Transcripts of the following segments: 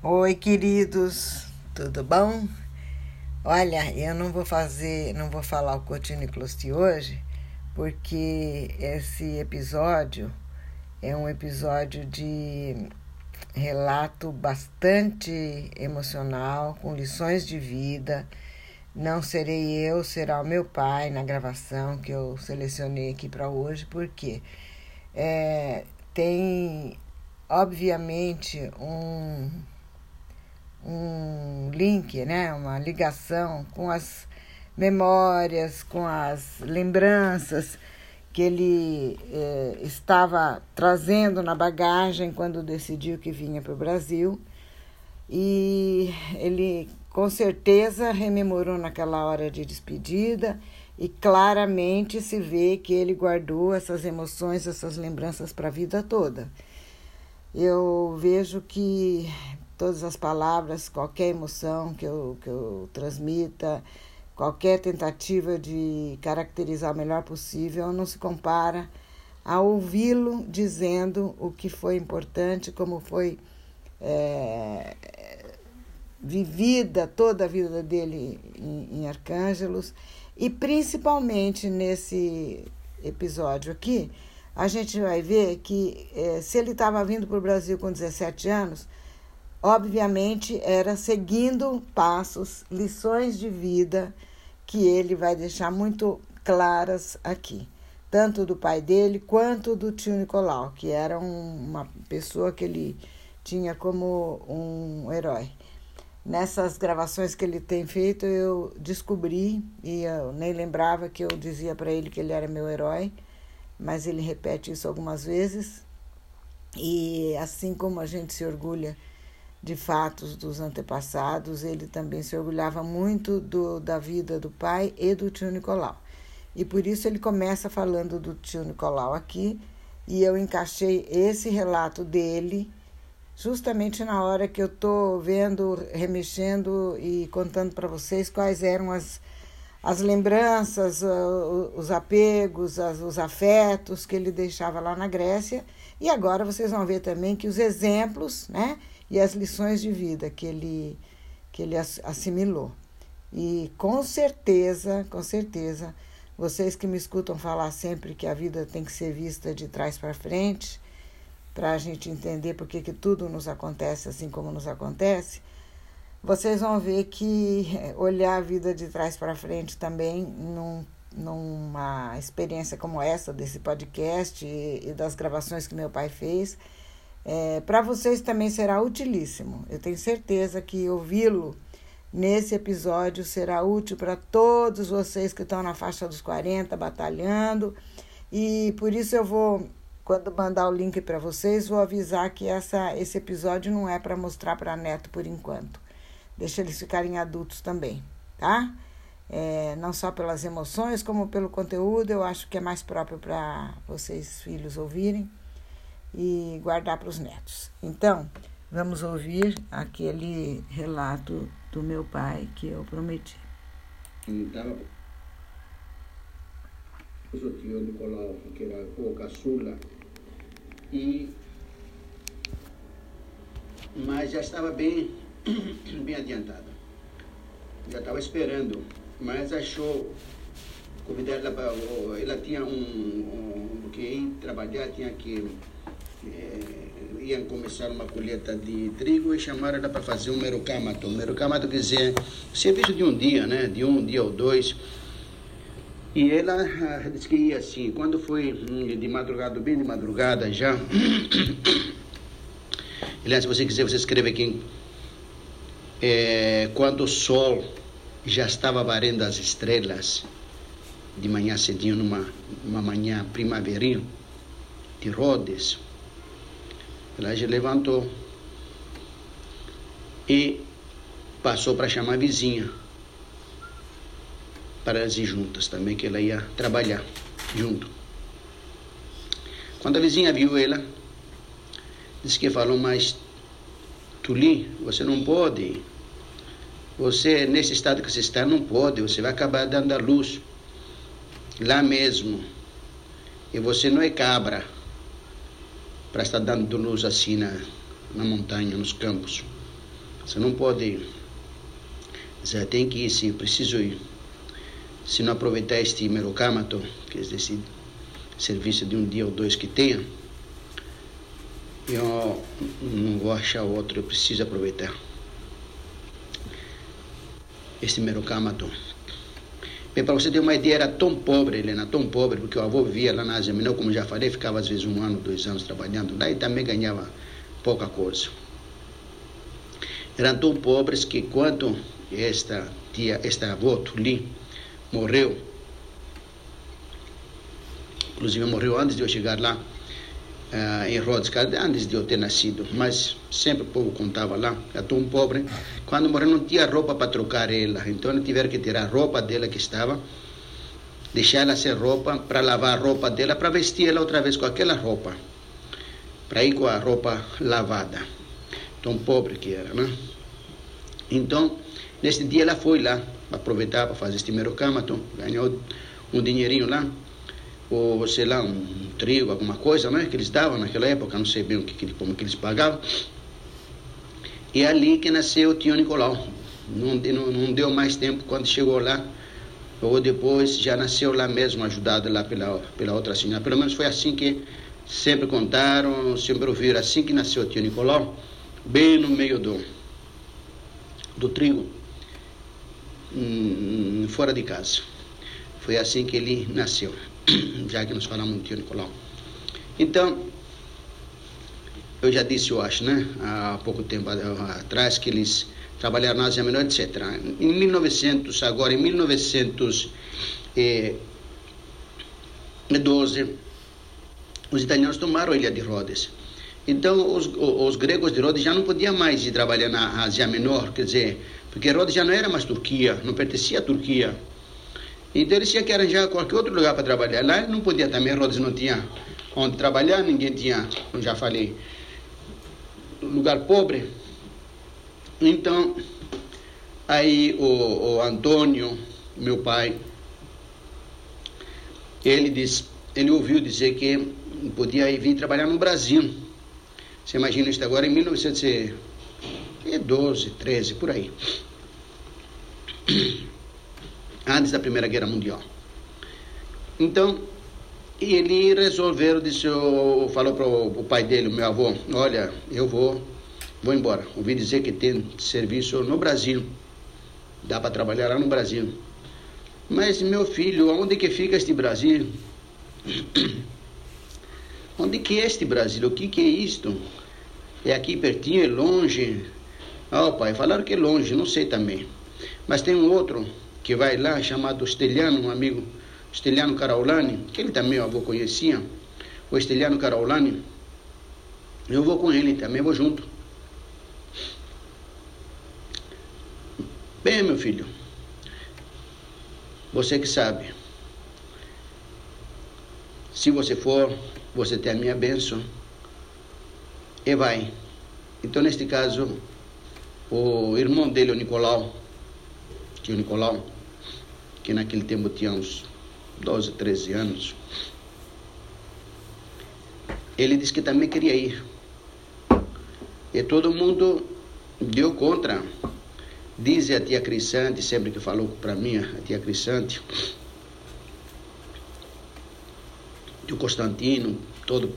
Oi, queridos, tudo bom? Olha, eu não vou fazer, não vou falar o Cotiniclos de hoje, porque esse episódio é um episódio de relato bastante emocional, com lições de vida. Não serei eu, será o meu pai na gravação que eu selecionei aqui para hoje, porque é, tem, obviamente, um, um link, né, uma ligação com as memórias, com as lembranças que ele eh, estava trazendo na bagagem quando decidiu que vinha para o Brasil. E ele com certeza rememorou naquela hora de despedida e claramente se vê que ele guardou essas emoções, essas lembranças para a vida toda. Eu vejo que todas as palavras, qualquer emoção que eu, que eu transmita, qualquer tentativa de caracterizar o melhor possível, não se compara a ouvi-lo dizendo o que foi importante, como foi é, vivida toda a vida dele em, em Arcângelos, e principalmente nesse episódio aqui, a gente vai ver que é, se ele estava vindo para o Brasil com 17 anos, obviamente era seguindo passos, lições de vida que ele vai deixar muito claras aqui, tanto do pai dele quanto do tio Nicolau, que era um, uma pessoa que ele tinha como um herói. Nessas gravações que ele tem feito, eu descobri, e eu nem lembrava que eu dizia para ele que ele era meu herói, mas ele repete isso algumas vezes. E assim como a gente se orgulha de fatos dos antepassados, ele também se orgulhava muito do, da vida do pai e do tio Nicolau. E por isso ele começa falando do tio Nicolau aqui, e eu encaixei esse relato dele justamente na hora que eu estou vendo, remexendo e contando para vocês quais eram as, as lembranças, os apegos, os afetos que ele deixava lá na Grécia. E agora vocês vão ver também que os exemplos, né? E as lições de vida que ele, que ele assimilou. E com certeza, com certeza, vocês que me escutam falar sempre que a vida tem que ser vista de trás para frente, para a gente entender por que tudo nos acontece assim como nos acontece, vocês vão ver que eh, olhar a vida de trás para frente também, num, numa experiência como essa, desse podcast e, e das gravações que meu pai fez, é, Para vocês também será utilíssimo. Eu tenho certeza que ouvi-lo nesse episódio será útil para todos vocês que estão na faixa dos 40 batalhando. E por isso eu vou, quando mandar o link para vocês, vou avisar que essa, esse episódio não é para mostrar para neto por enquanto. Deixa eles ficarem adultos também, tá? É, não só pelas emoções, como pelo conteúdo, eu acho que é mais próprio para vocês, filhos, ouvirem e guardar para os netos. Então, vamos ouvir aquele relato do meu pai que eu prometi. Então, o tio Nicolau, que era o caçula, e mas já estava bem, bem adiantada. Já estava esperando, mas achou convidar ela para. Ela tinha um, um. que ir trabalhar, tinha que é, iam começar uma colheita de trigo e chamaram ela para fazer um merocamato. Um merocamato quer dizer serviço de um dia, né? De um dia ou dois. E ela ah, disse que ia assim. Quando foi hum, de madrugada, bem de madrugada já. Aliás, se você quiser, você escreve aqui. É, quando o sol já estava varrendo as estrelas, de manhã cedinho, numa uma manhã primaveril, de Rhodes, ela já levantou e passou para chamar a vizinha para elas ir juntas também, que ela ia trabalhar junto. Quando a vizinha viu ela, disse que falou, mas Tuli, você não pode. Você, nesse estado que você está, não pode. Você vai acabar dando a luz lá mesmo. E você não é cabra para estar dando luz assim na, na montanha, nos campos. Você não pode. Você tem que ir, se preciso ir. Se não aproveitar este merocâmato, que é esse serviço de um dia ou dois que tenha, eu não vou achar outro, eu preciso aproveitar. Este merocâmato. Bem, para você ter uma ideia, era tão pobre, Helena, tão pobre, porque o avô vivia lá na Ásia Menor, como já falei, ficava às vezes um ano, dois anos trabalhando lá e também ganhava pouca coisa. Eram tão pobres que quando esta tia, esta avó, Tuli, morreu, inclusive morreu antes de eu chegar lá, uh, em Rhodes, antes de eu ter nascido, mas sempre o povo contava lá, era tão pobre, quando morreu não tinha roupa para trocar ela, então tiveram que tirar a roupa dela que estava, deixar ela sem roupa, para lavar a roupa dela, para vestir ela outra vez com aquela roupa para ir com a roupa lavada. Tão pobre que era, né? Então, nesse dia ela foi lá, aproveitar para fazer este merocâmato, ganhou um dinheirinho lá, ou sei lá, um trigo, alguma coisa, né? Que eles davam naquela época, não sei bem o que, como que eles pagavam. E ali que nasceu o tio Nicolau. Não, não, não deu mais tempo quando chegou lá, ou depois já nasceu lá mesmo, ajudado lá pela, pela outra senhora. Pelo menos foi assim que Sempre contaram, sempre ouviram, assim que nasceu o tio Nicolau, bem no meio do, do trigo, hum, fora de casa. Foi assim que ele nasceu, já que nós falamos do tio Nicolau. Então, eu já disse, eu acho, né, há pouco tempo atrás, que eles trabalharam na Ásia Menor, etc. Em 1900, agora em 1912, os italianos tomaram a ilha de Rhodes. Então, os, os, gregos de Rhodes já não podiam mais ir trabalhar na Ásia Menor, quer dizer, porque Rhodes já não era mais Turquia, não pertencia à Turquia. Então, eles tinham que arranjar qualquer outro lugar para trabalhar. Lá não podia também, Rhodes não tinha onde trabalhar, ninguém tinha, como já falei, lugar pobre. Então, aí o, o Antônio, meu pai, ele disse, ele ouviu dizer que podia vir trabalhar no Brasil. Você imagina isso agora em 1912, 13, por aí. Antes da Primeira Guerra Mundial. Então, ele resolveu, disse, falou para o pai dele, meu avô, olha, eu vou, vou embora. Ouvi dizer que tem serviço no Brasil. Dá para trabalhar lá no Brasil. Mas, meu filho, onde que fica este Brasil? Onde que é este Brasil? O que que é isto? É aqui pertinho, é longe? Ah, oh, pai, falaram que é longe, não sei também. Mas tem um outro que vai lá, chamado Esteliano, um amigo, Esteliano Caraulani, que ele também o avô conhecia, o Esteliano Caraulani. Eu vou com ele também, vou junto. Bem, meu filho, você que sabe. Se você for, você tem a minha bênção e vai. Então, neste caso, o irmão dele, o Nicolau, que o Nicolau, que naquele tempo tinha uns 12, 13 anos, ele disse que também queria ir. E todo mundo deu contra. Diz a tia Crisante, sempre que falou para mim, a tia Crisante, o Constantino, todo.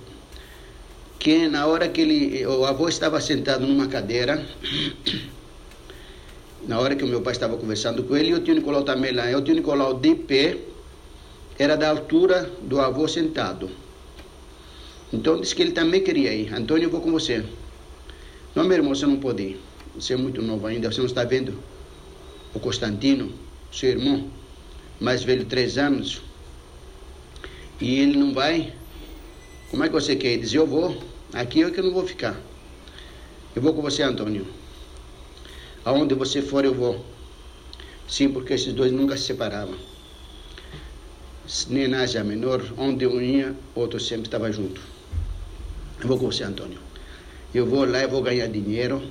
Que na hora que ele, o avô estava sentado numa cadeira, na hora que o meu pai estava conversando com ele, e o tio Nicolau também lá, e o tio Nicolau de pé, era da altura do avô sentado. Então disse que ele também queria ir. Antônio, eu vou com você. Não, meu irmão, você não pode ir. Você é muito novo ainda, você não está vendo o Constantino, seu irmão, mais velho, três anos, e ele não vai, como é que você quer? Ele diz, eu vou, aqui é que eu não vou ficar. Eu vou com você, Antônio. Aonde você for, eu vou. Sim, porque esses dois nunca se separavam. Nem na Ásia Menor, onde um ia, outro sempre estava junto. Eu vou com você, Antônio. Eu vou lá, eu vou ganhar dinheiro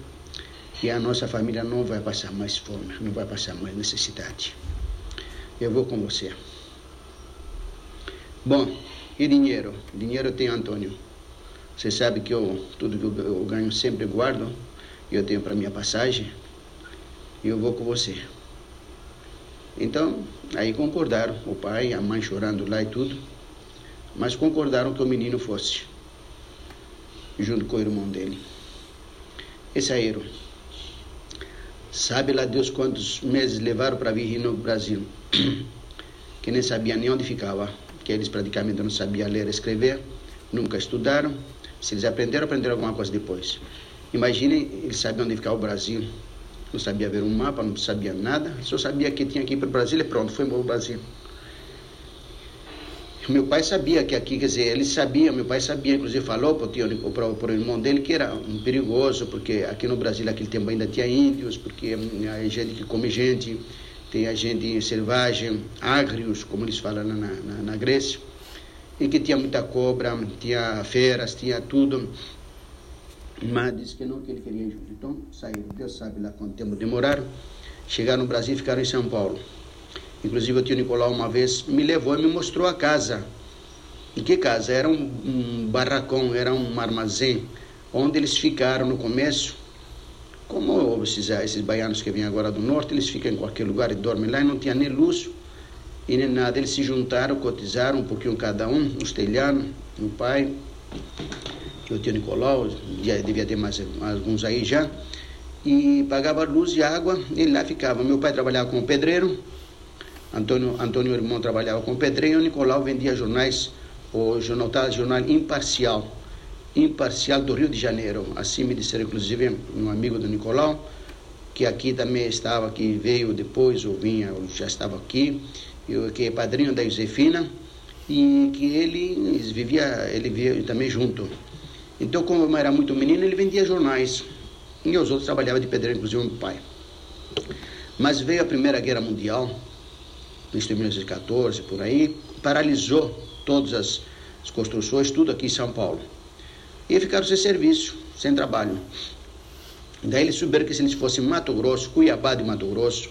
e a nossa família não vai passar mais fome, não vai passar mais necessidade. Eu vou com você. Bom, e dinheiro? Dinheiro tem Antônio. Você sabe que eu, tudo que eu ganho sempre guardo. eu tenho para minha passagem eu vou com você. Então, aí concordaram, o pai, a mãe chorando lá e tudo, mas concordaram que o menino fosse, junto com o irmão dele. E saíram. Sabe lá Deus quantos meses levaram para vir no Brasil, que nem sabia nem onde ficava, que eles praticamente não sabiam ler e escrever, nunca estudaram. Se eles aprenderam, aprenderam alguma coisa depois. Imaginem, eles sabiam onde ficava o Brasil, não sabia ver um mapa, não sabia nada, só sabia que tinha que ir para o Brasil e pronto, foi para o Brasil. Meu pai sabia que aqui, quer dizer, ele sabia, meu pai sabia, inclusive falou para o, tio, para, o irmão dele que era um perigoso, porque aqui no Brasil, naquele tempo ainda tinha índios, porque a gente que come gente, tem a gente selvagem, ágrios, como eles falam na, na, na Grécia, e que tinha muita cobra, tinha feras, tinha tudo. Mas disse que não, que ele queria ir junto. Então saíram, Deus sabe lá quanto tempo demoraram. Chegaram no Brasil e ficaram em São Paulo. Inclusive o tio Nicolau uma vez me levou e me mostrou a casa. E que casa? Era um, um barracão, era um armazém, onde eles ficaram no começo. Como esses, esses baianos que vêm agora do norte, eles ficam em qualquer lugar e dormem lá e não tinha nem luz e nem nada. Eles se juntaram, cotizaram um pouquinho cada um, os telhanos, o pai, que o tio Nicolau, já devia ter mais alguns aí já, e pagava luz e água, e lá ficava. Meu pai trabalhava como pedreiro, Antônio, Antônio irmão trabalhava como pedreiro, o Nicolau vendia jornais, o jornal, tá, jornal Imparcial, Imparcial do Rio de Janeiro. Assim me disseram, inclusive, um amigo do Nicolau, que aqui também estava, que veio depois, ou vinha, ou já estava aqui, que é padrinho da Josefina, e que ele vivia, ele vivia também junto. Então, como eu era muito menino, ele vendia jornais. E os outros trabalhavam de pedreiro, inclusive meu pai. Mas veio a Primeira Guerra Mundial, isso em 1914, por aí, paralisou todas as, as construções, tudo aqui em São Paulo. E ficaram sem serviço, sem trabalho. Daí eles souberam que se eles fossem Mato Grosso, Cuiabá de Mato Grosso,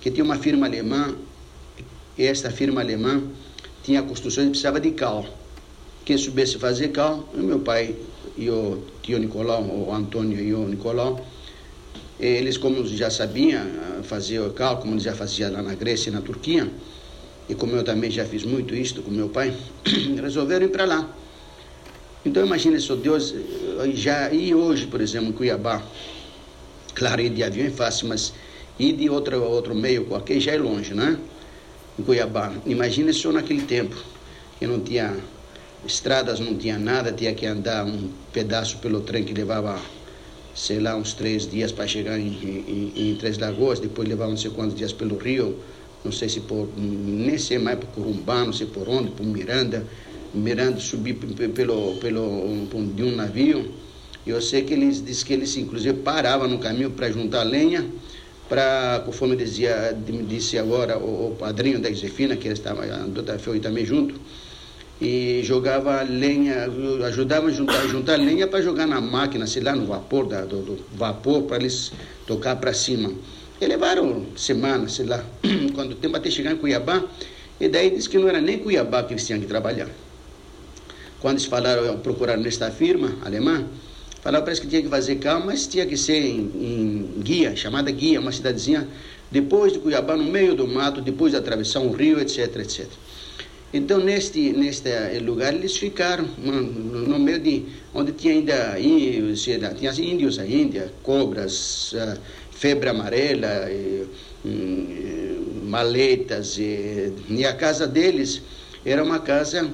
que tinha uma firma alemã, e esta firma alemã tinha construções e precisava de cal. Quem soubesse fazer cal, meu pai e o tio Nicolau, o Antônio e o Nicolau, eles, como já sabiam ah, fazer o cal, como já faziam lá na Grécia e na Turquia, e como eu também já fiz muito isso com meu pai, resolveram ir para lá. Então imagine só Deus, eh, já ir hoje, por exemplo, em Cuiabá, claro, ir de avião é fácil, mas ir de outro, outro meio qualquer já é longe, né? Em Cuiabá. Imagine só naquele tempo, que não tinha estradas, não tinha nada, tinha que andar um pedaço pelo trem que levava, sei lá, uns três dias para chegar em, em, em, Três Lagoas, depois levava não sei quantos dias pelo Rio, não sei se por, nem sei mais por Corumbá, não sei por onde, por Miranda, Miranda subir pelo, pelo, de um navio, eu sei que eles disse que eles inclusive paravam no caminho para juntar lenha, para, conforme dizia, disse agora o, o padrinho da Josefina, que estava andou foi também junto, e jogava lenha, ajudava a juntar, juntar lenha para jogar na máquina, sei lá, no vapor, da, do, do vapor, para eles tocar para cima. E levaram semanas, sei lá, quando o tempo até chegar em Cuiabá, e daí disse que não era nem Cuiabá que eles tinham que trabalhar. Quando eles falaram, procuraram nesta firma alemã, falaram parece que tinha que fazer calma, mas tinha que ser em, em Guia, chamada Guia, uma cidadezinha depois de Cuiabá, no meio do mato, depois de atravessar um rio, etc, etc. Então, neste, neste lugar, eles ficaram no meio de onde tinha ainda índios, tinha índios ainda, cobras, ah, febre amarela, e, hum, maletas. E, e, a casa deles era uma casa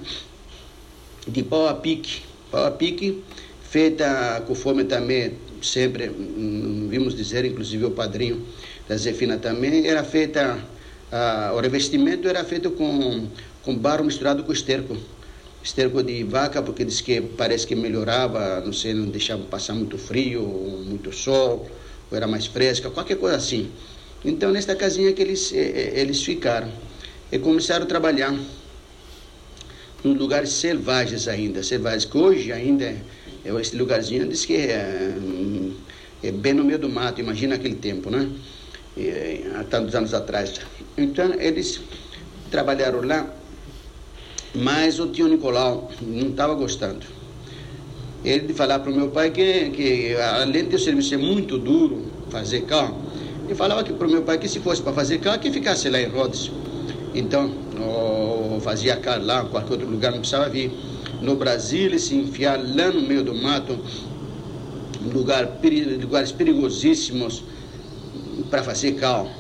de pau a pique, pau a pique, feita conforme também sempre hum, vimos dizer, inclusive o padrinho da Zefina também, era feita, ah, o revestimento era feito com com barro misturado com esterco. Esterco de vaca, porque diz que parece que melhorava, não sei, não deixava passar muito frio, muito sol, ou era mais fresca, qualquer coisa assim. Então, nesta casinha que eles, eh, eh, eles ficaram. E começaram a trabalhar em lugares selvagens ainda, selvagens, que hoje ainda, é, esse lugarzinho diz que é, é bem no meio do mato, imagina aquele tempo, né? Há tantos anos atrás. Então, eles trabalharam lá mas o tio Nicolau não estava gostando. ele falava para o meu pai que, que além de o serviço ser muito duro, fazer carro, ele falava que para o meu pai que se fosse para fazer carro, que ficasse lá em Rhodes. Então, oh, fazia carro lá, qualquer outro lugar, não precisava vir no Brasil e se enfiar lá no meio do mato, lugar, lugares perigosíssimos para fazer carro.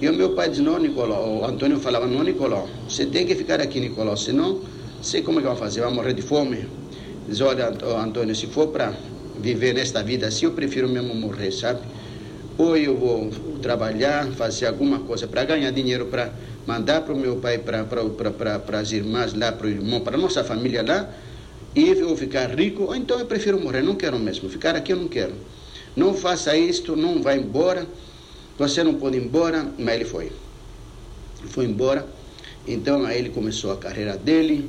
E o meu pai disse, não, Nicolau, o Antônio falava, não, Nicolau, você tem que ficar aqui, Nicolau, senão, sei como é que vai fazer, vai morrer de fome. Diz, olha, Antônio, se for para viver nesta vida assim, eu prefiro mesmo morrer, sabe? Ou eu vou trabalhar, fazer alguma coisa para ganhar dinheiro para mandar para o meu pai, para pra, as irmãs lá, para o irmão, para nossa família lá, e eu ficar rico, ou então eu prefiro morrer, não quero mesmo, ficar aqui eu não quero. Não faça isto, não vá embora, você não pode ir embora, mas ele foi. Foi embora, então aí ele começou a carreira dele,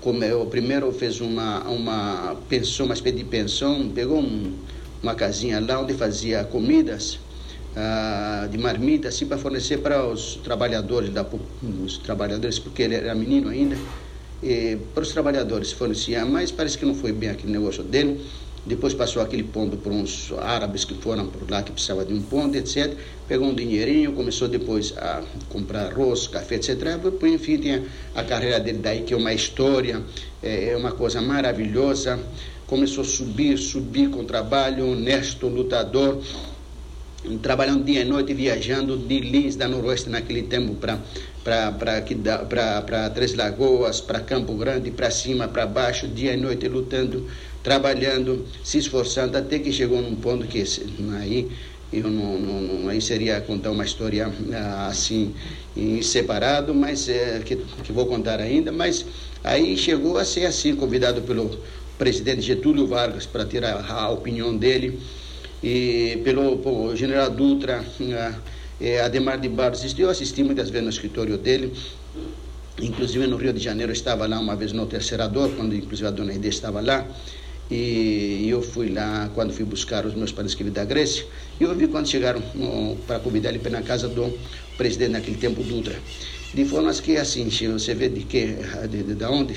comeu, primeiro fez uma, uma pensão, uma espécie de pensão, pegou um, uma casinha lá onde fazia comidas ah, de marmita, assim, para fornecer para os trabalhadores, da, os trabalhadores, porque ele era menino ainda, para os trabalhadores fornecia, mas parece que não foi bem aquele negócio dele. Depois passou aquele ponto para uns árabes que foram por lá, que precisava de um ponto, etc. Pegou um dinheirinho, começou depois a comprar arroz, café, etc. Depois, enfim, tinha a carreira dele daí, que é uma história, é, é uma coisa maravilhosa. Começou a subir, subir com trabalho, honesto, lutador trabalhando dia e noite, viajando de Lins, da Noroeste, naquele tempo, para Três Lagoas, para Campo Grande, para cima, para baixo, dia e noite, lutando, trabalhando, se esforçando, até que chegou num ponto que aí eu não, não, não aí seria contar uma história ah, assim em separado, mas é, que, que vou contar ainda, mas aí chegou a ser assim convidado pelo presidente Getúlio Vargas para ter a, a opinião dele e pelo general Dutra, eh, Ademar de Barros, eu assisti muitas vezes no escritório dele, inclusive no Rio de Janeiro estava lá uma vez no Terceirador, quando inclusive a dona Ide estava lá, e eu fui lá quando fui buscar os meus parentes que da Grécia, e eu vi quando chegaram para convidar ele na casa do presidente naquele tempo, Dutra. De forma que assim, você vê de que, de, de, de onde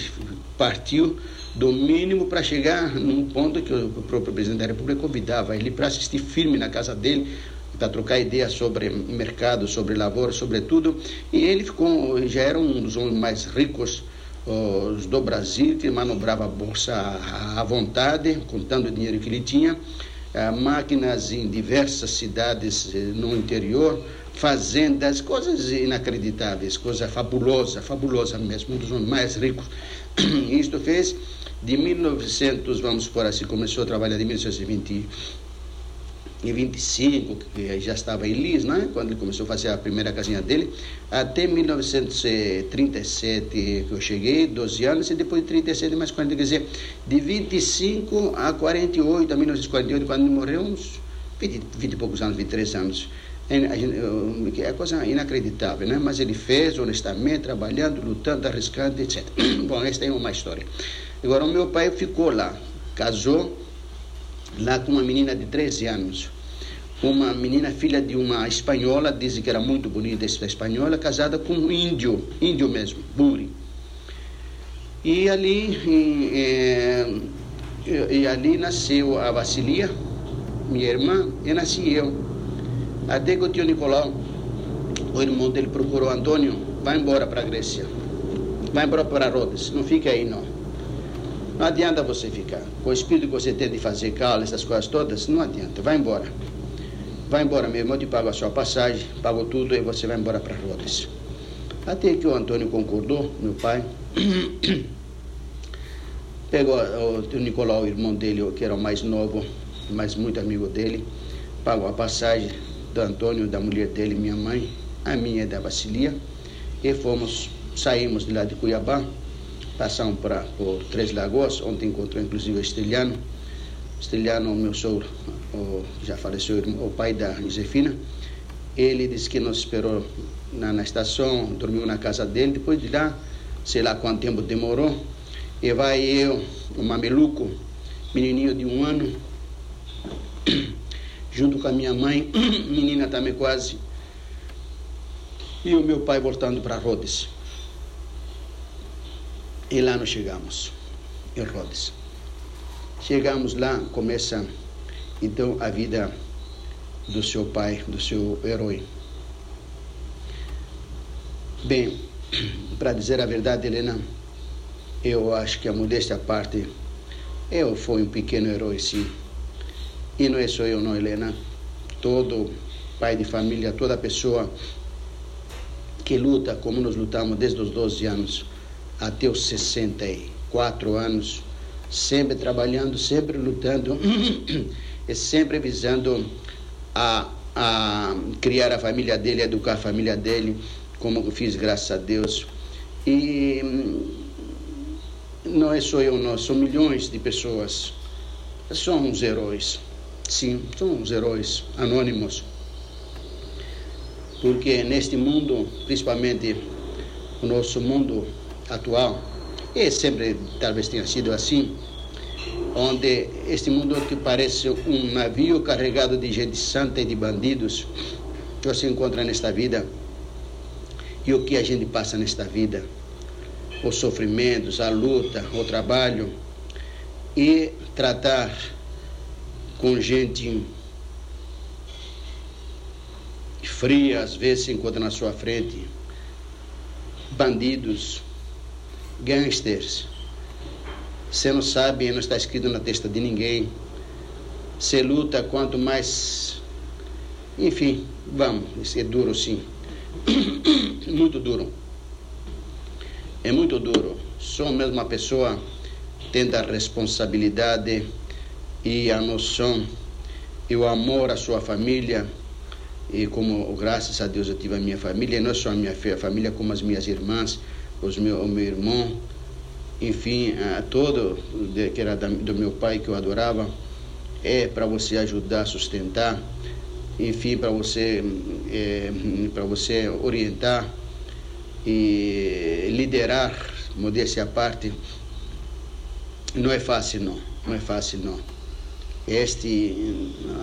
partiu, do mínimo para chegar num ponto que o próprio presidente da República convidava ele para assistir firme na casa dele, para trocar ideias sobre mercado, sobre lavoura, sobre tudo. E ele ficou, já era um dos homens mais ricos os, do Brasil, que manobrava a bolsa à vontade, contando o dinheiro que ele tinha, máquinas em diversas cidades eh, no interior, fazendas, coisas inacreditáveis, coisa fabulosa, fabulosa mesmo, um dos mais ricos. Isto fez de 1900, vamos por assim, começou a trabalhar de 1925, que já estava em Lis, né? quando ele começou a fazer a primeira casinha dele, até 1937 que eu cheguei, 12 anos, e depois de 37 mais 40, quer dizer, de 25 a 48, a 1948, quando ele morreu, uns 20, 20 e poucos anos, 23 anos. É, é coisa inacreditável, né? Mas ele fez honestamente, trabalhando, lutando, arriscando, etc. Bom, esta é uma história. Agora, o meu pai ficou lá, casou lá com uma menina de 13 anos. Uma menina filha de uma espanhola, dizem que era muito bonita essa espanhola, casada com um índio, índio mesmo, Buri. E ali, e, e, e ali nasceu a Vasilia, minha irmã, e nasci eu. Até que o tio Nicolau, o irmão dele, procurou Antônio, vai embora para a Grécia, vai embora para Rhodes, não fique aí não. Não adianta você ficar. Com o espírito que você tem de fazer cala, essas coisas todas, não adianta. Vai embora. Vai embora mesmo, eu te pago a sua passagem, pago tudo e você vai embora para Rhodes. Até que o Antônio concordou, meu pai. Pegou o, Nicolau, o irmão dele, que era o mais novo, mas muito amigo dele, pagou a passagem do Antônio, da mulher dele, minha mãe, a minha da Vasilia, e fomos, saímos de lá de Cuiabá, passamos para, por Três Lagoas, onde encontrou inclusive o Estelhano. Estelhano, meu sogro, o, já faleceu, o pai da Josefina. Ele disse que nos esperou na, na estação, dormiu na casa dele. Depois de lá, sei lá quanto tempo demorou, e vai eu, o mameluco, menininho de um ano, junto com a minha mãe, menina também quase, e o meu pai voltando para Rhodes. E lá nós chegamos, em Rhodes. Chegamos lá, começa então a vida do seu pai, do seu herói. Bem, para dizer a verdade, Helena, eu acho que a modéstia à parte, eu fui um pequeno herói, sim. E não é só eu, não, Helena. Todo pai de família, toda pessoa que luta como nós lutamos desde os 12 anos até os 64 anos, sempre trabalhando, sempre lutando e sempre visando a, a criar a família dele, educar a família dele, como eu fiz, graças a Deus. E não é só eu, não, são milhões de pessoas. Somos heróis, sim, somos heróis anônimos. Porque neste mundo, principalmente o nosso mundo atual, e sempre talvez tenha sido assim, onde este mundo que parece um navio carregado de gente santa e de bandidos, que você encontra nesta vida, e o que a gente passa nesta vida, os sofrimentos, a luta, o trabalho, e tratar com gente fria, às vezes se encontra na sua frente, bandidos, gangsters. Você não sabe, não está escrito na testa de ninguém. Você luta quanto mais. Enfim, vamos, isso é duro sim. muito duro. É muito duro. Só mesmo a pessoa tendo a responsabilidade e a noção e o amor à sua família. E como, graças a Deus, eu tive a minha família, não só a minha família, como as minhas irmãs, os meu, o meu irmão, enfim, a todo que era do meu pai que eu adorava, é para você ajudar, sustentar, enfim, para você, é, para você orientar e liderar, modéstia à parte, não é fácil não, não é fácil não. Este,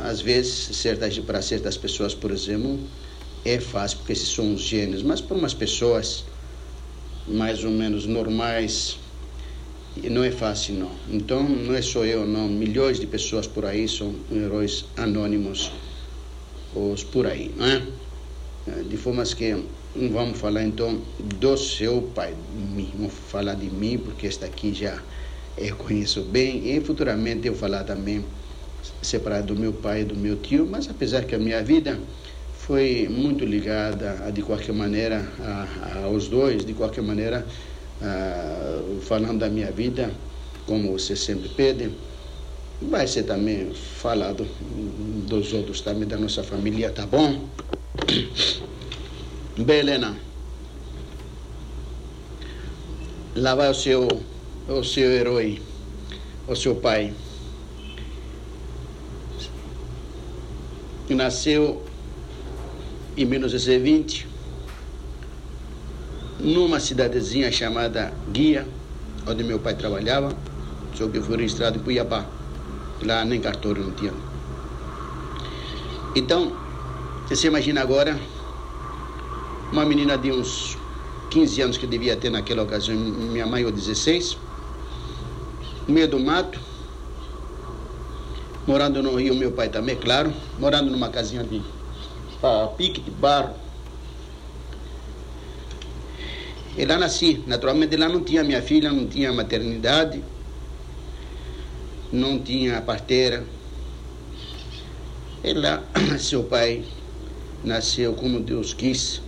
às vezes, certas, para certas pessoas, por exemplo, é fácil, porque esses são os gênios, mas para umas pessoas mais ou menos normais, não é fácil não. Então não é só eu não, milhões de pessoas por aí são heróis anônimos, os por aí, não é? é de forma que vamos falar então do seu pai, vamos falar de mim porque esta aqui já eu conheço bem e futuramente eu falar também separado do meu pai e do meu tio, mas apesar que a minha vida foi muito ligada a, de qualquer maneira a, a, aos dois, de qualquer maneira uh, falando da minha vida, como você sempre pede, vai ser também falado dos outros também, da nossa família, tá bom? Bem, Helena, lá vai o seu, o seu herói, o seu pai. Nasceu em 1920 numa cidadezinha chamada Guia, onde meu pai trabalhava, só que foi registrado em Cuiabá. Lá nem cartório não tinha. Então, você imagina agora uma menina de uns 15 anos que devia ter naquela ocasião, minha mãe ou 16, no meio do mato, morando no Rio, meu pai também, claro, morando numa casinha de pique de barro, E lá nasci. Naturalmente lá não tinha minha filha, não tinha maternidade, não tinha parteira. E lá seu pai nasceu como Deus quis.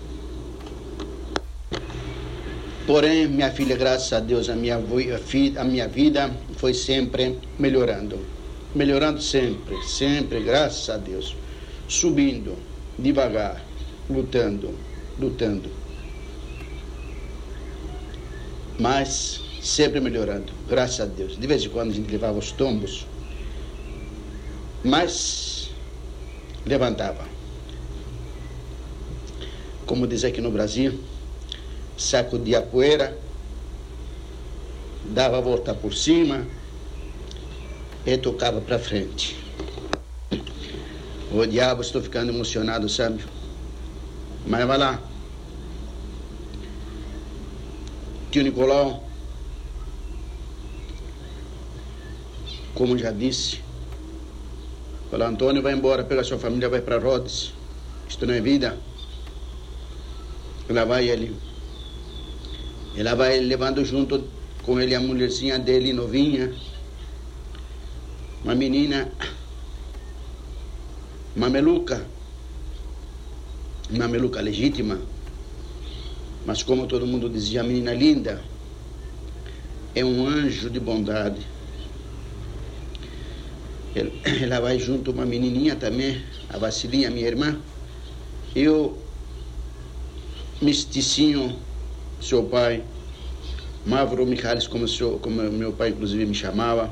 Porém, minha filha, graças a Deus, a minha, a minha vida foi sempre melhorando. Melhorando sempre, sempre, graças a Deus. Subindo, devagar, lutando, lutando mas sempre melhorando, graças a Deus. De vez em quando a gente levava os tombos, mas levantava. Como diz aqui no Brasil, sacudia a poeira, dava a volta por cima e tocava para frente. O diabo, estou ficando emocionado, sabe? Mas vai lá. Tio Nicolau, como já disse, falou, Antônio vai embora, pega sua família, vai para Rhodes. Isto não é vida. Ela vai ali. Ela vai levando junto com ele a mulherzinha dele, novinha. Uma menina mameluca, mameluca legítima, mas como todo mundo dizia, a menina linda, é um anjo de bondade. Ela vai junto uma menininha também, a Vasilinha, minha irmã. Eu, Misticinho, seu pai, Mavro Michalis, como, seu, como meu pai inclusive me chamava,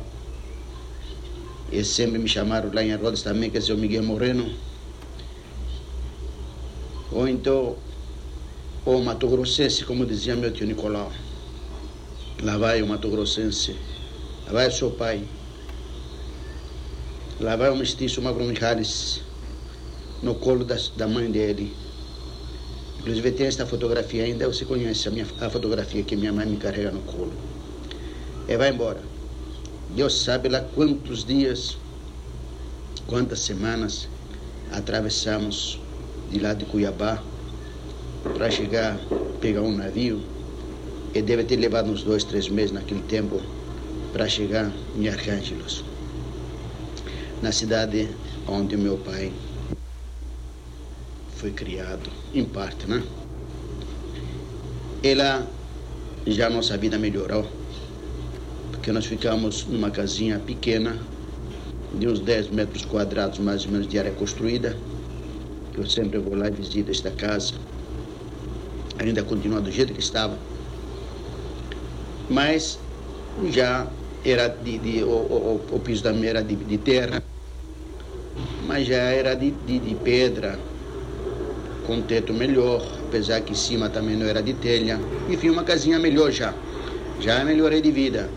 e sempre me chamaram lá em Arrodas também, que é o Miguel Moreno. Ou então, o Mato Grossense, como dizia meu tio Nicolau. Lá vai o Mato Grossense, lá vai o seu pai. Lá vai o mestiço Magro Michalis no colo da, da mãe dele. Inclusive tem esta fotografia ainda, você conhece a, minha, a fotografia que minha mãe me carrega no colo. E vai embora. Deus sabe lá quantos dias, quantas semanas atravessamos de lá de Cuiabá para chegar, pegar um navio. E deve ter levado uns dois, três meses naquele tempo para chegar em Arcângelos, na cidade onde meu pai foi criado, em parte, né? Ela já nossa vida melhorou porque nós ficamos numa casinha pequena, de uns 10 metros quadrados mais ou menos de área construída. Eu sempre vou lá e visito esta casa. Ainda continua do jeito que estava. Mas já era de, de o, o, o, piso da era de, de, terra, mas já era de, de, de pedra, com teto melhor, apesar que em cima também não era de telha. Enfim, uma casinha melhor já. Já melhorei de vida.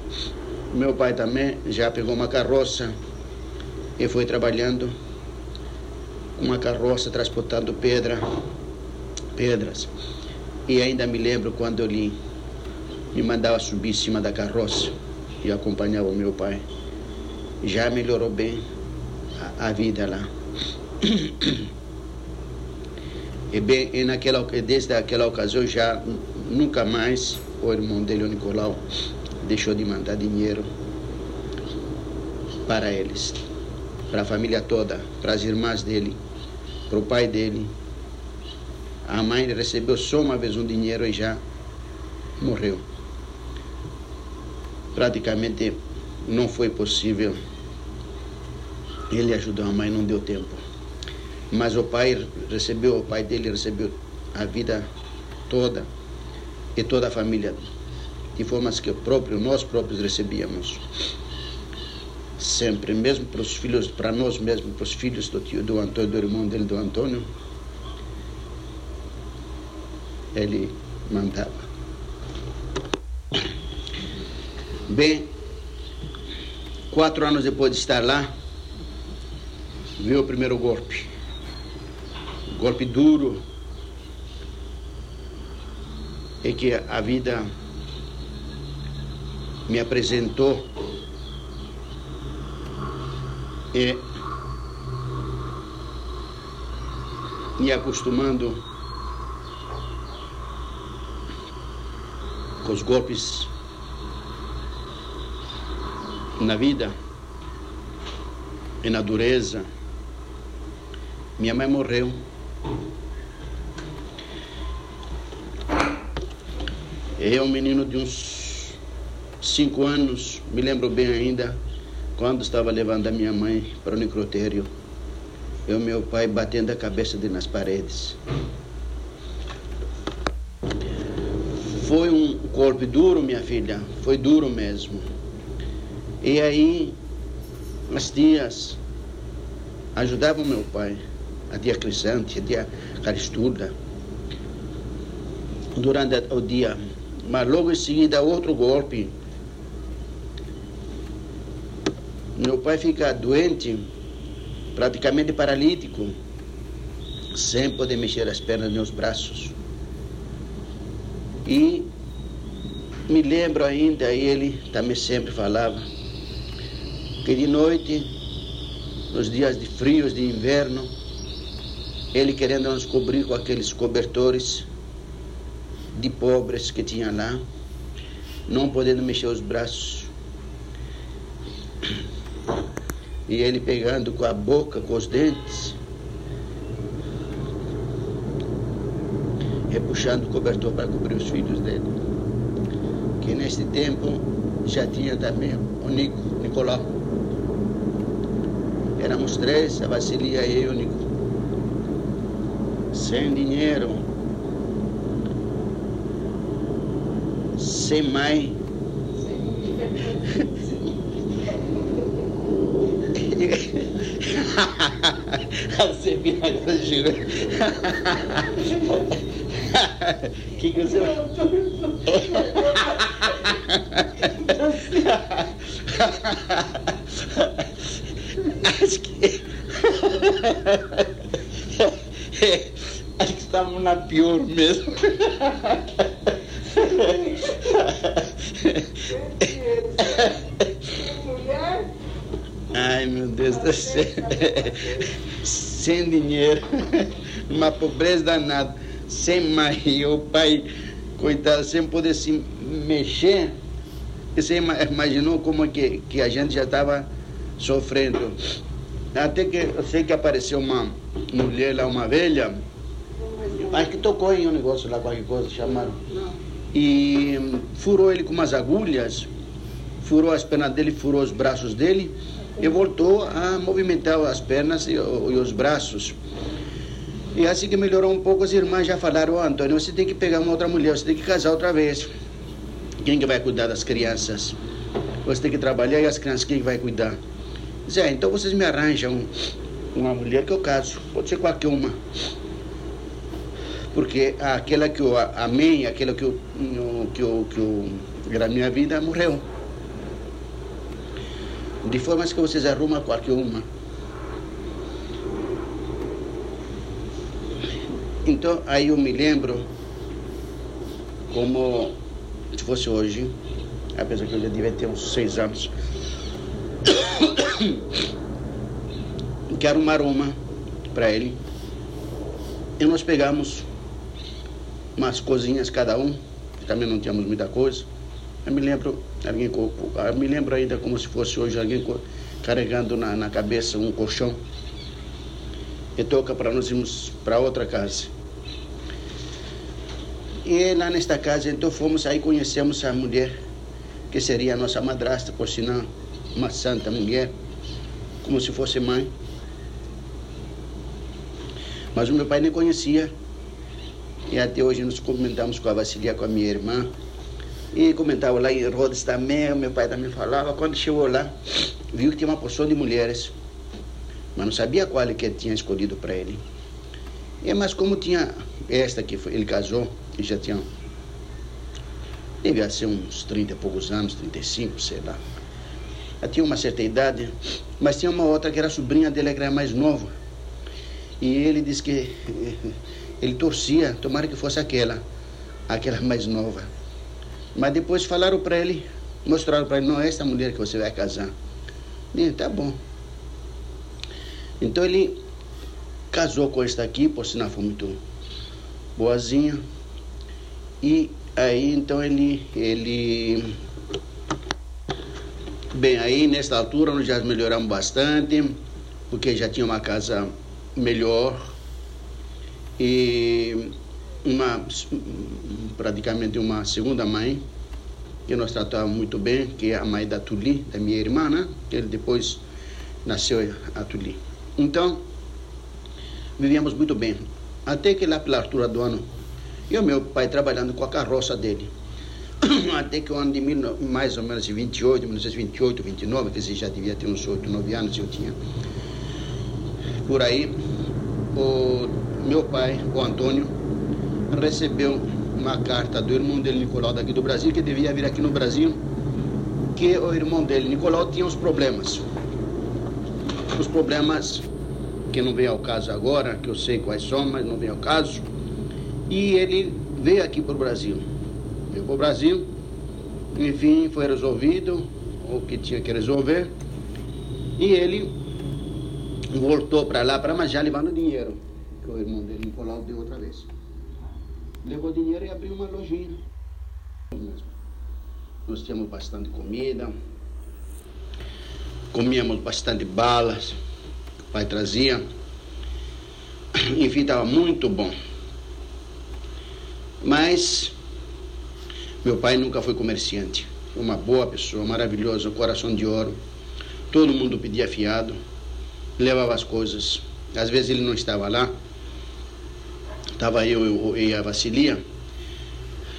Meu pai também já pegou uma carroça e foi trabalhando com uma carroça transportando pedra, pedras. E ainda me lembro quando ele me mandava subir em cima da carroça e acompanhava o meu pai. Já melhorou bem a, a vida lá. E bem, e naquela, desde aquela ocasião já nunca mais o irmão dele, o Nicolau, deixou de mandar dinheiro para eles, para a família toda, para as irmãs dele, para o pai dele. A mãe recebeu só uma vez um dinheiro e já morreu. Praticamente não foi possível. Ele ajudou a mãe, não deu tempo. Mas o pai recebeu, o pai dele recebeu a vida toda e toda a família, de formas que próprio, nós próprios recebíamos. Sempre, mesmo para os filhos, para nós mesmos, para os filhos do tio do Antônio, do irmão dele, do Antônio, ele mandava. Bem, quatro anos depois de estar lá, veio o primeiro golpe. Golpe duro, é que a vida me apresentou e me acostumando com os golpes na vida e na dureza. Minha mãe morreu Eu, um menino de uns cinco anos, me lembro bem ainda, quando estava levando a minha mãe para o necrotério, eu e meu pai batendo a cabeça de nas paredes. Foi um golpe duro, minha filha, foi duro mesmo. E aí, as tias ajudavam meu pai, a tia Crisante, a tia Caristuda, durante o dia mas logo em seguida outro golpe. Meu pai fica doente, praticamente paralítico, sem poder mexer as pernas nem os braços. E me lembro ainda, ele também sempre falava, que de noite, nos dias de frios de inverno, ele querendo nos cobrir com aqueles cobertores de pobres que tinha lá, não podendo mexer os braços. E ele pegando com a boca, com os dentes, repuxando o cobertor para cobrir os filhos dele. Que neste tempo já tinha também o Nico, Nicolau. Éramos três, a Vasilia e eu, Nico. Sem dinheiro, sem mãe. Você me juro. que que você Acho que acho que estamos na pior mesmo. Ai meu Céu. Sem dinheiro, uma pobreza danada, sem mãe, o pai, coitado, sem poder se mexer. Você imaginou como que, que a gente já estava sofrendo. Até que eu sei que apareceu uma mulher lá, uma velha, acho que tocou em um negócio lá, qualquer coisa, chamaram. E furou ele com umas agulhas, furou as pernas dele, furou os braços dele e voltou a movimentar as pernas e, e os braços. E assim que melhorou um pouco, as irmãs já falaram, oh, Antônio, você tem que pegar uma outra mulher, você tem que casar outra vez. Quem que vai cuidar das crianças? Você tem que trabalhar e as crianças quem vai cuidar? Zé, então vocês me arranjam uma mulher que eu caso, pode ser qualquer uma. Porque aquela que eu amei, aquela que eu, que eu, que eu, era a minha vida, morreu. De forma que vocês arrumam qualquer uma. Então, aí eu me lembro como se fosse hoje, apesar que eu já devia ter uns seis anos, que arrumar uma para ele. E nós pegamos umas coisinhas cada um, também não tínhamos muita coisa. Eu me lembro, alguém, eu me lembro ainda como se fosse hoje alguém carregando na, na cabeça um colchão e toca para nós irmos para outra casa. E lá nesta casa, então fomos aí conhecemos a mulher que seria a nossa madrasta, por sinal, uma santa mulher, como se fosse mãe. Mas o meu pai nem conhecia. E até hoje nós comentamos com a Vasilia, com a minha irmã. E comentava lá em Rhodes também, meu pai também falava. Quando chegou lá, viu que tinha uma porção de mulheres, mas não sabia qual que tinha escolhido para ele. E, mas como tinha esta que foi, ele casou, e já tinha, devia ser uns 30 e poucos anos, 35, sei lá. Já tinha uma certa idade, mas tinha uma outra que era sobrinha dele, que era mais nova. E ele disse que ele torcia, tomara que fosse aquela, aquela mais nova. Mas depois falaram para ele, mostraram para ele, não é essa mulher que você vai casar. Ele tá bom. Então ele casou com esta aqui, por sinal foi muito boazinha. E aí então ele, ele bem aí nesta altura nós já melhoramos bastante, porque já tinha uma casa melhor e uma praticamente uma segunda mãe que nós tratávamos muito bem, que é a mãe da Tuli, da minha irmã, né? Que ele depois nasceu a Tuli. Então, vivíamos muito bem. Até que lá pela altura do ano, e o meu pai trabalhando com a carroça dele. Até que o ano de mil, mais ou menos 28, 1928, 29, que já devia ter uns 8, 9 anos, eu tinha. Por aí, o meu pai, o Antônio, recebeu uma carta do irmão dele, Nicolau, daqui do Brasil, que devia vir aqui no Brasil, que o irmão dele, Nicolau, tinha uns problemas. Os problemas que não vem ao caso agora, que eu sei quais são, mas não vem ao caso. E ele veio aqui para o Brasil. Veio para o Brasil, enfim, foi resolvido o que tinha que resolver. E ele voltou para lá, para mas já levando dinheiro, que o irmão dele, Nicolau, deu outra vez. Levou dinheiro e abriu uma lojinha. Nós tínhamos bastante comida, comíamos bastante balas, o pai trazia. Enfim, estava muito bom. Mas meu pai nunca foi comerciante. Foi uma boa pessoa, maravilhoso, coração de ouro. Todo mundo pedia fiado, levava as coisas. Às vezes ele não estava lá, estava eu e a Vassilia.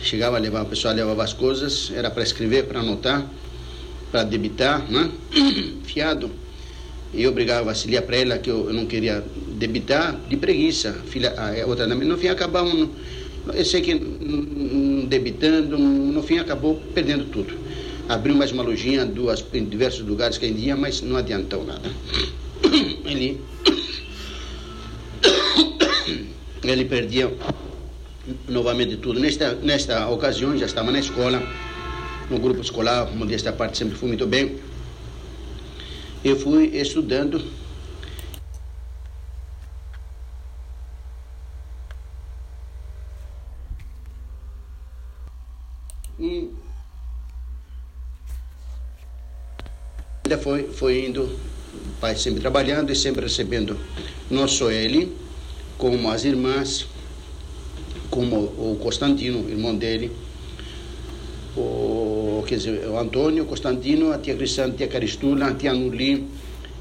Chegava a levar, a pessoa levava as coisas, era para escrever, para anotar, para debitar, né? fiado. E eu brigava a Vassilia para ela que eu não queria debitar de preguiça. Filha, a outra, no fim acabamos eu sei que debitando, no fim acabou perdendo tudo. Abriu mais uma lojinha duas, em diversos lugares que dia, mas não adiantou nada. Ele, ele perdia novamente tudo. Nesta, nesta ocasião, já estava na escola, no grupo escolar, modesta parte sempre fui muito bem. Eu fui estudando E ainda foi, foi indo, o pai sempre trabalhando e sempre recebendo, não só ele, como as irmãs, como o Constantino, irmão dele, o, quer dizer, o Antônio, o Constantino, a tia Cristã, a tia Caristula, a tia Nuli,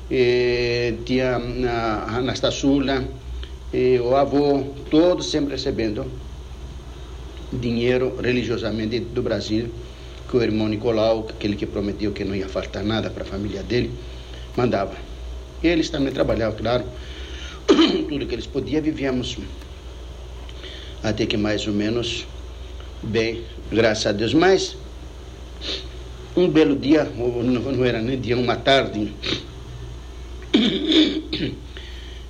a tia Anastasula, o avô, todos sempre recebendo dinheiro religiosamente do Brasil, que o irmão Nicolau, aquele que prometeu que não ia faltar nada para a família dele, mandava. Eles também trabalhavam, claro, tudo que eles podiam, vivíamos até que mais ou menos bem, graças a Deus. Mas um belo dia, não era nem dia, uma tarde,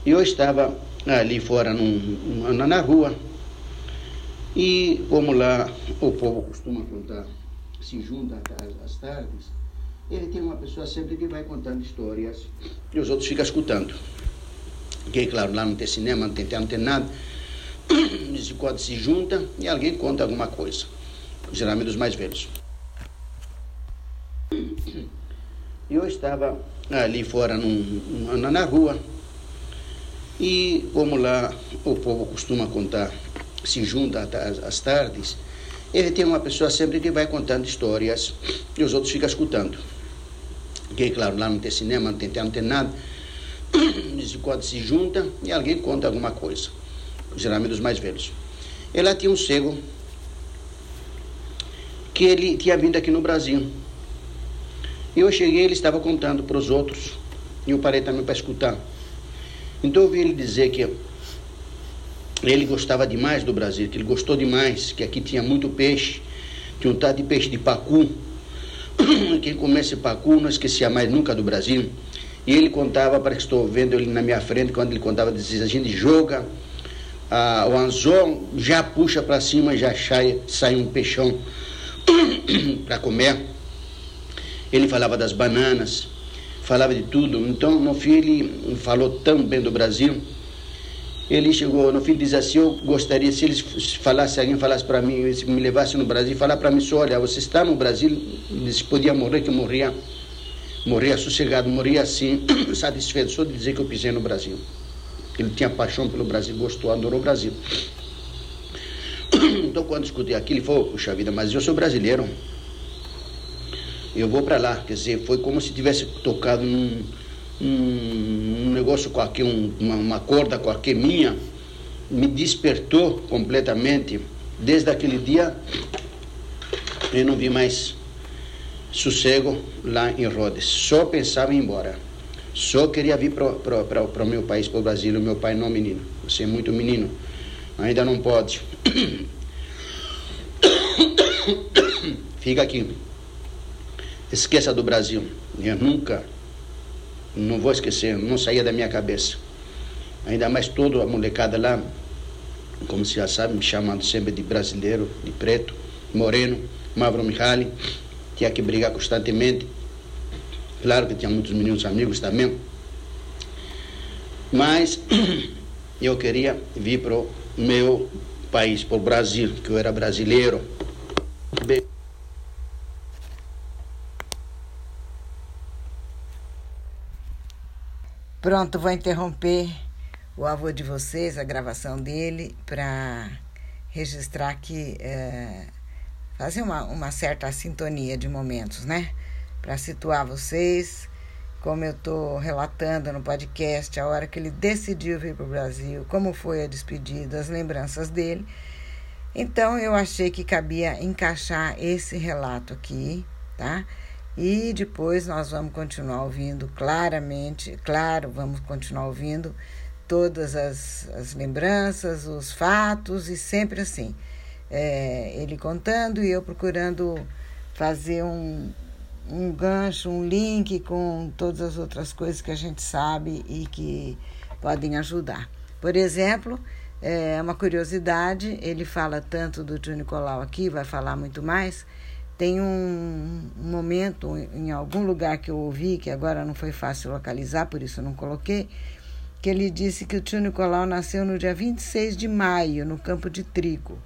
eu estava ali fora num, na rua, e como lá o povo costuma contar, se junta às tardes, ele tem uma pessoa sempre que vai contando histórias e os outros ficam escutando. Que, claro, lá não tem cinema, não tem teatro, não tem nada. Eles se junta e alguém conta alguma coisa. Geralmente os mais velhos. Eu estava ali fora num, na rua e como lá o povo costuma contar se junta às tardes, ele tem uma pessoa sempre que vai contando histórias e os outros ficam escutando. Que, claro, lá não tem cinema, não tem teatro, não tem nada. Eles quando se junta e alguém conta alguma coisa. Geralmente os mais velhos. Ela tinha um cego que ele tinha vindo aqui no Brasil. E eu cheguei, ele estava contando para os outros. E eu parei também para escutar. Então eu ouvi ele dizer que ele gostava demais do Brasil, que ele gostou demais, que aqui tinha muito peixe, tinha um tal de peixe de pacu. Quem comece pacu não esquecia mais nunca do Brasil. E ele contava, para que estou vendo ele na minha frente, quando ele contava, dizia, a gente joga ah, o anzol, já puxa para cima, já sai, sai um peixão para comer. Ele falava das bananas, falava de tudo. Então, no fim, ele falou tão bem do Brasil ele chegou no fim diz assim, eu gostaria, se eles falasse, alguém falasse para mim, se me levasse no Brasil, falar para mim olha, você está no Brasil, eles podia morrer, que eu morria, morria sossegado, morria assim, satisfeito só de dizer que eu pisei no Brasil. Ele tinha paixão pelo Brasil, gostou, adorou o Brasil. Então quando escutei aquilo, ele falou, puxa vida, mas eu sou brasileiro. Eu vou para lá, quer dizer, foi como se tivesse tocado num um, um negócio qualquer, um, uma, uma corda qualquer minha, me despertou completamente. Desde aquele dia, eu não vi mais sossego lá em Rhodes. Só pensava em ir embora. Só queria vir para o meu país, para o Brasil. O meu pai não, menino. Você é muito menino. Ainda não pode. Fica aqui. Esqueça do Brasil. Eu nunca não vou esquecer, não saía da minha cabeça. Ainda mais toda a molecada lá, como você já sabe, me chamando sempre de brasileiro, de preto, moreno, Mavro Mihaly, tinha que brigar constantemente. Claro que tinha muitos meninos amigos também. Mas eu queria vir para o meu país, para o Brasil, que eu era brasileiro. Pronto, vou interromper o avô de vocês, a gravação dele, para registrar aqui, é, fazer uma, uma certa sintonia de momentos, né? Para situar vocês, como eu estou relatando no podcast, a hora que ele decidiu vir para o Brasil, como foi a despedida, as lembranças dele. Então eu achei que cabia encaixar esse relato aqui, tá? E depois nós vamos continuar ouvindo claramente, claro, vamos continuar ouvindo todas as, as lembranças, os fatos e sempre assim. É, ele contando e eu procurando fazer um, um gancho, um link com todas as outras coisas que a gente sabe e que podem ajudar. Por exemplo, é uma curiosidade, ele fala tanto do tio Nicolau aqui, vai falar muito mais tem um, momento em algum lugar que eu ouvi, que agora não foi fácil localizar, por isso não coloquei, que ele disse que o tio Nicolau nasceu no dia 26 de maio, no campo de trigo.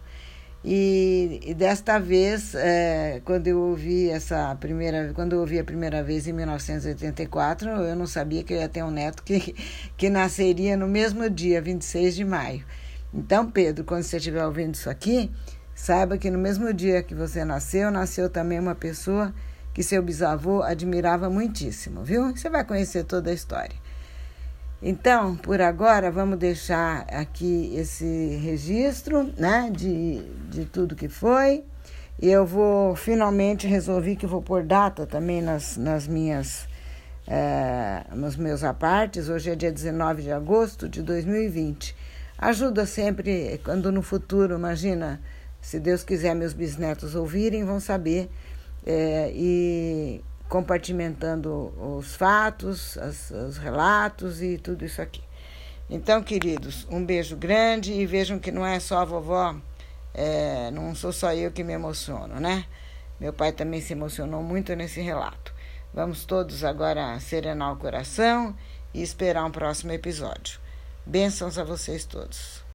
E, e desta vez, é, quando eu ouvi essa primeira, quando eu ouvi a primeira vez em 1984, eu não sabia que eu ia ter um neto que, que nasceria no mesmo dia, 26 de maio. Então, Pedro, quando você estiver ouvindo isso aqui, Saiba que no mesmo dia que você nasceu, nasceu também uma pessoa que seu bisavô admirava muitíssimo, viu? Você vai conhecer toda a história. Então, por agora, vamos deixar aqui esse registro né, de, de tudo que foi. E eu vou finalmente resolver que vou pôr data também nas, nas minhas, é, nos meus apartes. Hoje é dia 19 de agosto de 2020. Ajuda sempre quando no futuro, imagina se Deus quiser, meus bisnetos ouvirem, vão saber é, e compartimentando os fatos, as, os relatos e tudo isso aqui. Então, queridos, um beijo grande e vejam que não é só a vovó, é, não sou só eu que me emociono, né? Meu pai também se emocionou muito nesse relato. Vamos todos agora serenar o coração e esperar um próximo episódio. Bênçãos a vocês todos.